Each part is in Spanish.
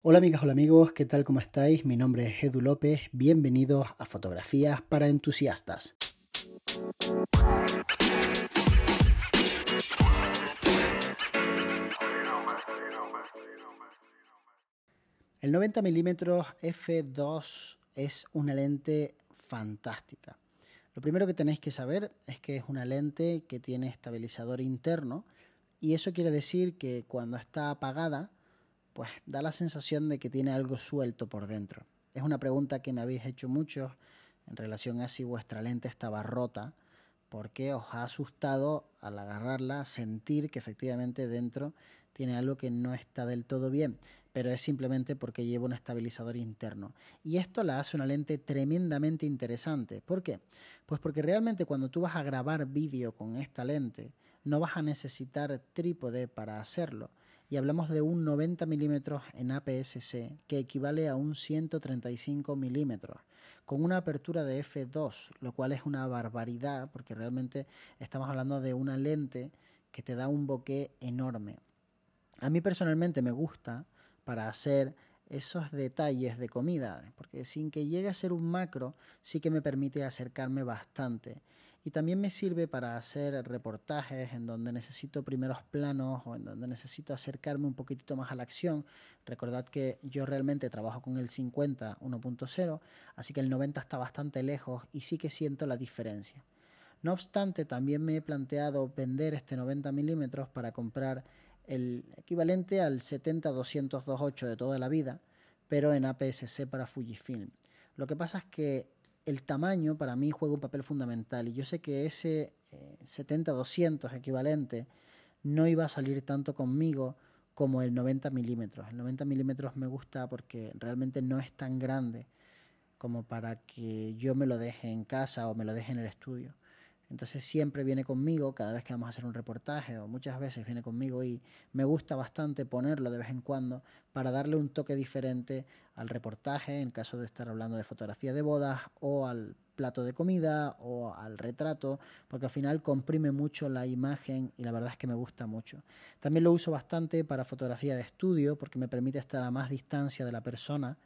Hola amigas, hola amigos, ¿qué tal? ¿Cómo estáis? Mi nombre es Edu López, bienvenidos a Fotografías para Entusiastas. El 90 mm f2 es una lente fantástica. Lo primero que tenéis que saber es que es una lente que tiene estabilizador interno y eso quiere decir que cuando está apagada pues da la sensación de que tiene algo suelto por dentro. Es una pregunta que me habéis hecho muchos en relación a si vuestra lente estaba rota, porque os ha asustado al agarrarla sentir que efectivamente dentro tiene algo que no está del todo bien, pero es simplemente porque lleva un estabilizador interno. Y esto la hace una lente tremendamente interesante. ¿Por qué? Pues porque realmente cuando tú vas a grabar vídeo con esta lente, no vas a necesitar trípode para hacerlo y hablamos de un 90 milímetros en APS-C que equivale a un 135 milímetros con una apertura de f2, lo cual es una barbaridad porque realmente estamos hablando de una lente que te da un bokeh enorme. A mí personalmente me gusta para hacer esos detalles de comida, porque sin que llegue a ser un macro, sí que me permite acercarme bastante y también me sirve para hacer reportajes en donde necesito primeros planos o en donde necesito acercarme un poquitito más a la acción. Recordad que yo realmente trabajo con el 50 1.0, así que el 90 está bastante lejos y sí que siento la diferencia. No obstante, también me he planteado vender este 90 milímetros para comprar el equivalente al 70-200-28 de toda la vida, pero en APS-C para Fujifilm. Lo que pasa es que el tamaño para mí juega un papel fundamental y yo sé que ese 70-200 eh, equivalente no iba a salir tanto conmigo como el 90 milímetros. El 90 milímetros me gusta porque realmente no es tan grande como para que yo me lo deje en casa o me lo deje en el estudio. Entonces siempre viene conmigo cada vez que vamos a hacer un reportaje o muchas veces viene conmigo y me gusta bastante ponerlo de vez en cuando para darle un toque diferente al reportaje en caso de estar hablando de fotografía de bodas o al plato de comida o al retrato, porque al final comprime mucho la imagen y la verdad es que me gusta mucho. También lo uso bastante para fotografía de estudio porque me permite estar a más distancia de la persona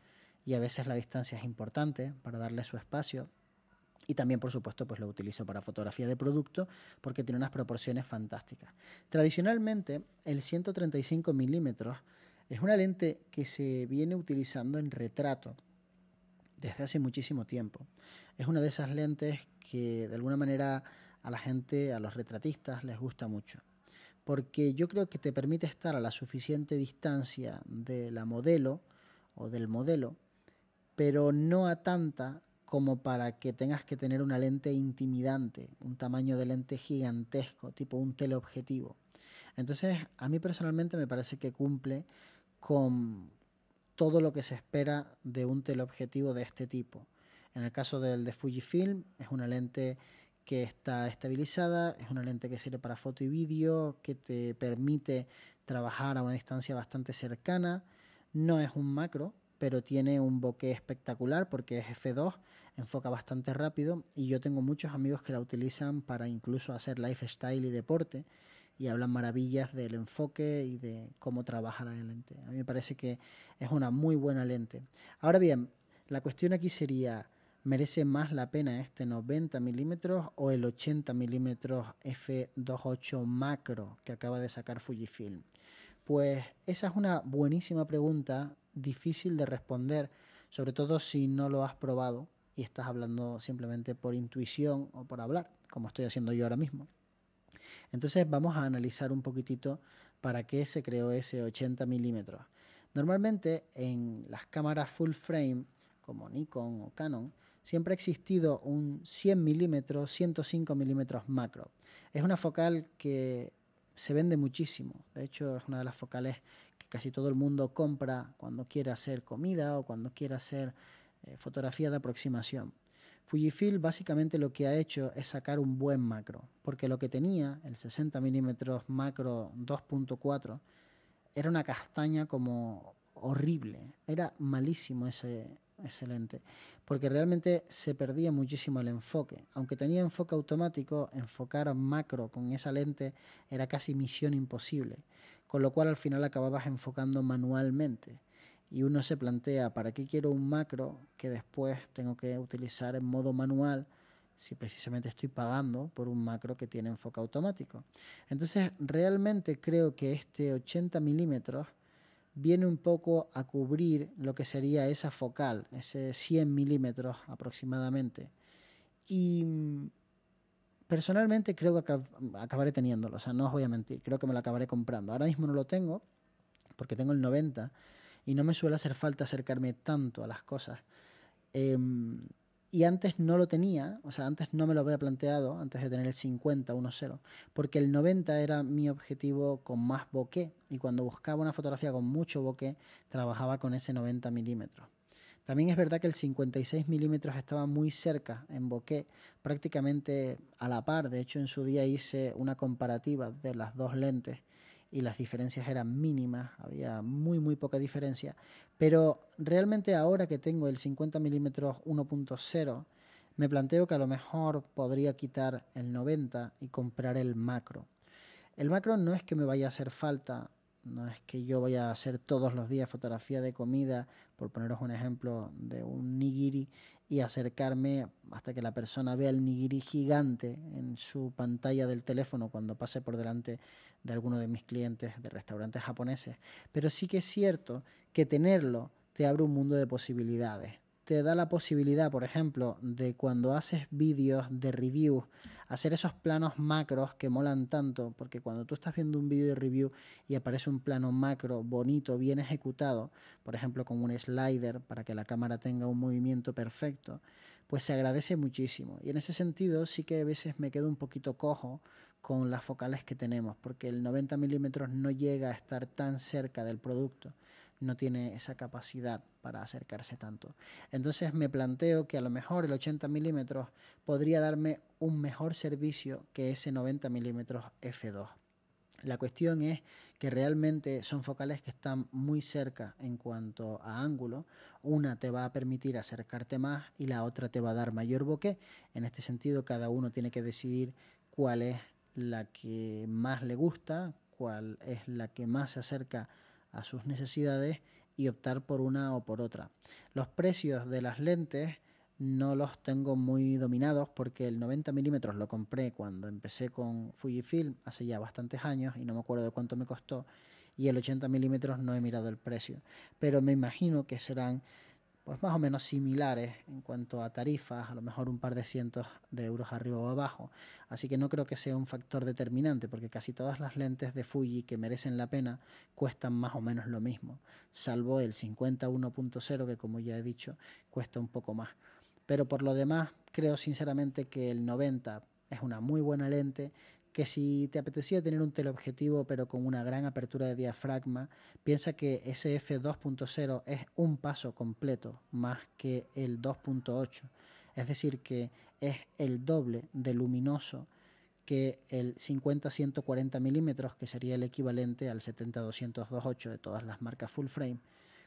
y a veces la distancia es importante para darle su espacio. Y también, por supuesto, pues lo utilizo para fotografía de producto porque tiene unas proporciones fantásticas. Tradicionalmente, el 135 milímetros es una lente que se viene utilizando en retrato desde hace muchísimo tiempo. Es una de esas lentes que de alguna manera a la gente, a los retratistas, les gusta mucho. Porque yo creo que te permite estar a la suficiente distancia de la modelo o del modelo, pero no a tanta como para que tengas que tener una lente intimidante, un tamaño de lente gigantesco, tipo un teleobjetivo. Entonces, a mí personalmente me parece que cumple con todo lo que se espera de un teleobjetivo de este tipo. En el caso del de Fujifilm, es una lente que está estabilizada, es una lente que sirve para foto y vídeo, que te permite trabajar a una distancia bastante cercana. No es un macro, pero tiene un bokeh espectacular porque es F2 enfoca bastante rápido y yo tengo muchos amigos que la utilizan para incluso hacer lifestyle y deporte y hablan maravillas del enfoque y de cómo trabaja la lente. A mí me parece que es una muy buena lente. Ahora bien, la cuestión aquí sería, ¿merece más la pena este 90 milímetros o el 80 milímetros f2.8 macro que acaba de sacar Fujifilm? Pues esa es una buenísima pregunta, difícil de responder, sobre todo si no lo has probado y estás hablando simplemente por intuición o por hablar, como estoy haciendo yo ahora mismo. Entonces vamos a analizar un poquitito para qué se creó ese 80 milímetros. Normalmente en las cámaras full frame, como Nikon o Canon, siempre ha existido un 100 milímetros, 105 milímetros macro. Es una focal que se vende muchísimo. De hecho, es una de las focales que casi todo el mundo compra cuando quiere hacer comida o cuando quiere hacer eh, fotografía de aproximación. Fujifilm básicamente lo que ha hecho es sacar un buen macro, porque lo que tenía, el 60 mm macro 2.4, era una castaña como horrible, era malísimo ese, ese lente, porque realmente se perdía muchísimo el enfoque. Aunque tenía enfoque automático, enfocar macro con esa lente era casi misión imposible, con lo cual al final acababas enfocando manualmente y uno se plantea para qué quiero un macro que después tengo que utilizar en modo manual si precisamente estoy pagando por un macro que tiene enfoque automático. Entonces, realmente creo que este 80 milímetros viene un poco a cubrir lo que sería esa focal, ese 100 milímetros aproximadamente. Y mm, personalmente creo que acabaré teniéndolo, o sea, no os voy a mentir, creo que me lo acabaré comprando. Ahora mismo no lo tengo, porque tengo el 90 y no me suele hacer falta acercarme tanto a las cosas. Em, y antes no lo tenía, o sea, antes no me lo había planteado, antes de tener el 50, 1-0, porque el 90 era mi objetivo con más bokeh, y cuando buscaba una fotografía con mucho bokeh, trabajaba con ese 90 milímetros. También es verdad que el 56 milímetros estaba muy cerca en bokeh, prácticamente a la par, de hecho en su día hice una comparativa de las dos lentes, y las diferencias eran mínimas, había muy muy poca diferencia, pero realmente ahora que tengo el 50 mm 1.0, me planteo que a lo mejor podría quitar el 90 y comprar el macro. El macro no es que me vaya a hacer falta, no es que yo vaya a hacer todos los días fotografía de comida, por poneros un ejemplo de un nigiri y acercarme hasta que la persona vea el nigiri gigante en su pantalla del teléfono cuando pase por delante de alguno de mis clientes de restaurantes japoneses. Pero sí que es cierto que tenerlo te abre un mundo de posibilidades. Te da la posibilidad, por ejemplo, de cuando haces vídeos de review, hacer esos planos macros que molan tanto, porque cuando tú estás viendo un vídeo de review y aparece un plano macro bonito, bien ejecutado, por ejemplo con un slider para que la cámara tenga un movimiento perfecto, pues se agradece muchísimo. Y en ese sentido sí que a veces me quedo un poquito cojo con las focales que tenemos, porque el 90 milímetros no llega a estar tan cerca del producto no tiene esa capacidad para acercarse tanto. Entonces me planteo que a lo mejor el 80 milímetros podría darme un mejor servicio que ese 90 milímetros f2. La cuestión es que realmente son focales que están muy cerca en cuanto a ángulo. Una te va a permitir acercarte más y la otra te va a dar mayor bokeh. En este sentido, cada uno tiene que decidir cuál es la que más le gusta, cuál es la que más se acerca a sus necesidades y optar por una o por otra. Los precios de las lentes no los tengo muy dominados porque el 90 milímetros lo compré cuando empecé con Fujifilm hace ya bastantes años y no me acuerdo de cuánto me costó y el 80 milímetros no he mirado el precio pero me imagino que serán pues más o menos similares en cuanto a tarifas, a lo mejor un par de cientos de euros arriba o abajo. Así que no creo que sea un factor determinante, porque casi todas las lentes de Fuji que merecen la pena cuestan más o menos lo mismo, salvo el 51.0 que como ya he dicho cuesta un poco más. Pero por lo demás, creo sinceramente que el 90 es una muy buena lente que si te apetecía tener un teleobjetivo pero con una gran apertura de diafragma, piensa que ese f2.0 es un paso completo más que el 2.8. Es decir, que es el doble de luminoso que el 50-140 milímetros, que sería el equivalente al 70-200-2.8 de todas las marcas full frame.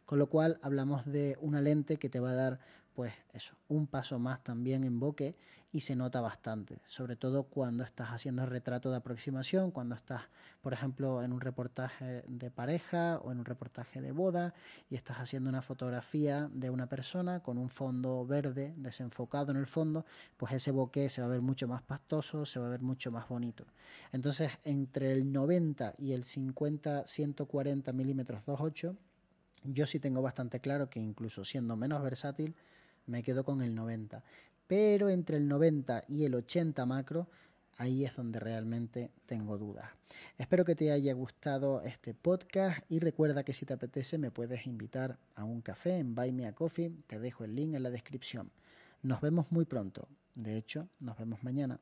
Con lo cual hablamos de una lente que te va a dar pues eso, un paso más también en bokeh y se nota bastante, sobre todo cuando estás haciendo retrato de aproximación, cuando estás, por ejemplo, en un reportaje de pareja o en un reportaje de boda y estás haciendo una fotografía de una persona con un fondo verde desenfocado en el fondo, pues ese bokeh se va a ver mucho más pastoso, se va a ver mucho más bonito. Entonces, entre el 90 y el 50-140 milímetros 2.8, yo sí tengo bastante claro que incluso siendo menos versátil, me quedo con el 90. Pero entre el 90 y el 80 macro, ahí es donde realmente tengo dudas. Espero que te haya gustado este podcast y recuerda que si te apetece me puedes invitar a un café en Buy Me a Coffee, te dejo el link en la descripción. Nos vemos muy pronto, de hecho nos vemos mañana.